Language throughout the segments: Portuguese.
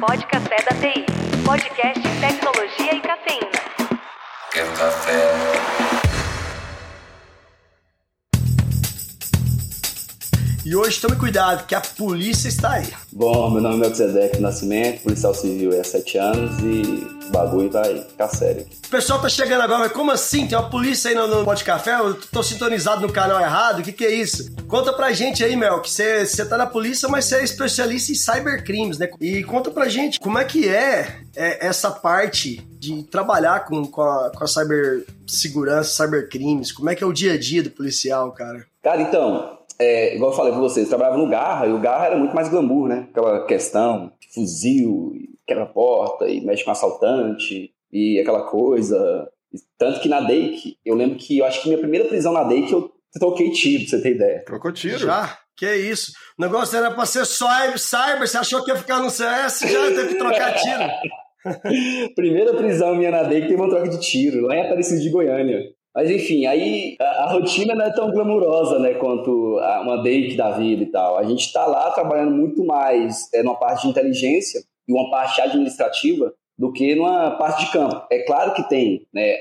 Pode Café da TI. Podcast Tecnologia e Cafeína. Quero café. E hoje tome cuidado, que a polícia está aí. Bom, meu nome é Melquisedeque Nascimento, policial civil há sete anos e o bagulho vai ficar sério aqui. O pessoal tá chegando agora, mas como assim? Tem uma polícia aí no, no Pode Café? Eu tô sintonizado no canal errado? O que que é isso? Conta pra gente aí, Mel, que você tá na polícia, mas você é especialista em cybercrimes, né? E conta pra gente como é que é, é essa parte de trabalhar com, com, a, com a cibersegurança, cybercrimes. Como é que é o dia a dia do policial, cara? Cara, então, é, igual eu falei pra vocês, eu trabalhava no Garra e o Garra era muito mais glamour, né? Aquela questão, fuzil, quebra-porta e mexe com assaltante e aquela coisa. Tanto que na Dake, eu lembro que eu acho que minha primeira prisão na Dake eu troquei tiro, pra você ter ideia. Trocou tiro? Já? Que isso? O negócio era pra ser só cyber, você achou que ia ficar no CS, já teve que trocar tiro. primeira prisão minha na Dake teve uma troca de tiro, lá em Aparecido de Goiânia. Mas enfim, aí a, a, rotina não é tão glamurosa, né, quanto a, uma date da vida e tal. A gente está lá trabalhando muito mais é, numa parte de inteligência e uma parte administrativa do que numa parte de campo. É claro que tem né,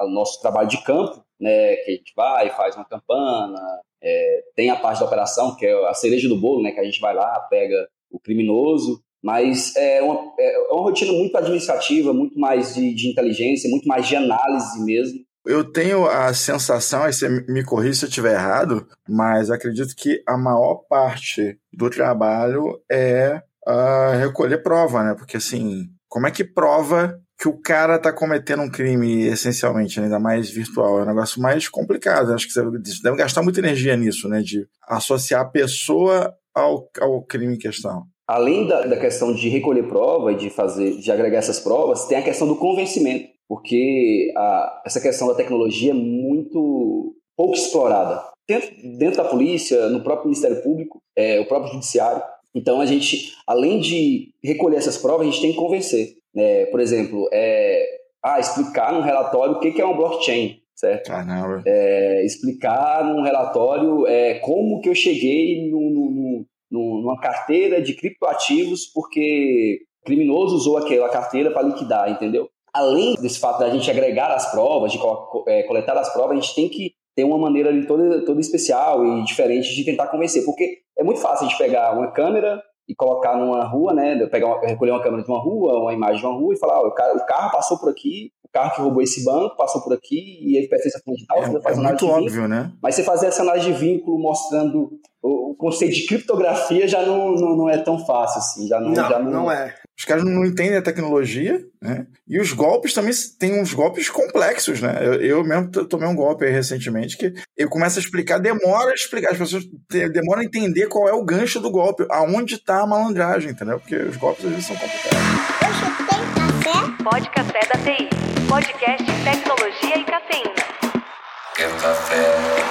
o nosso trabalho de campo, né, que a gente vai, faz uma campana, é, tem a parte da operação, que é a cereja do bolo, né, que a gente vai lá, pega o criminoso, mas é uma, é uma rotina muito administrativa, muito mais de, de inteligência, muito mais de análise mesmo, eu tenho a sensação, aí você me corrija se eu estiver errado, mas acredito que a maior parte do trabalho é uh, recolher prova, né? Porque assim, como é que prova que o cara está cometendo um crime essencialmente, ainda mais virtual? É um negócio mais complicado. Acho que você deve gastar muita energia nisso, né? De associar a pessoa ao, ao crime em questão. Além da, da questão de recolher prova e de fazer, de agregar essas provas, tem a questão do convencimento porque a, essa questão da tecnologia é muito pouco explorada. Dentro, dentro da polícia, no próprio Ministério Público, é, o próprio Judiciário. Então, a gente, além de recolher essas provas, a gente tem que convencer. Né? Por exemplo, é, ah, explicar num relatório o que é um blockchain, certo? Caramba. É, explicar num relatório é, como que eu cheguei no, no, no, numa carteira de criptoativos porque o criminoso usou aquela carteira para liquidar, entendeu? Além desse fato da gente agregar as provas, de é, coletar as provas, a gente tem que ter uma maneira ali toda, toda especial e diferente de tentar convencer, porque é muito fácil a gente pegar uma câmera e colocar numa rua, né, pegar uma, recolher uma câmera de uma rua, uma imagem de uma rua e falar, o, cara, o carro passou por aqui, o carro que roubou esse banco passou por aqui e ele pertence a fundo de tal, é, faz é muito óbvio, vínculo, né? Mas você fazer essa análise de vínculo mostrando o, o conceito de criptografia já não, não, não, é tão fácil assim, já não, não, já não, não é. Os caras não entendem a tecnologia, né? E os golpes também têm uns golpes complexos, né? Eu, eu mesmo tomei um golpe aí recentemente que eu começo a explicar, demora a explicar, as pessoas demoram a entender qual é o gancho do golpe, aonde está a malandragem, entendeu? Porque os golpes às vezes são complicados. café? Pode Café da TI. Podcast Tecnologia e Cafeína. Quero café.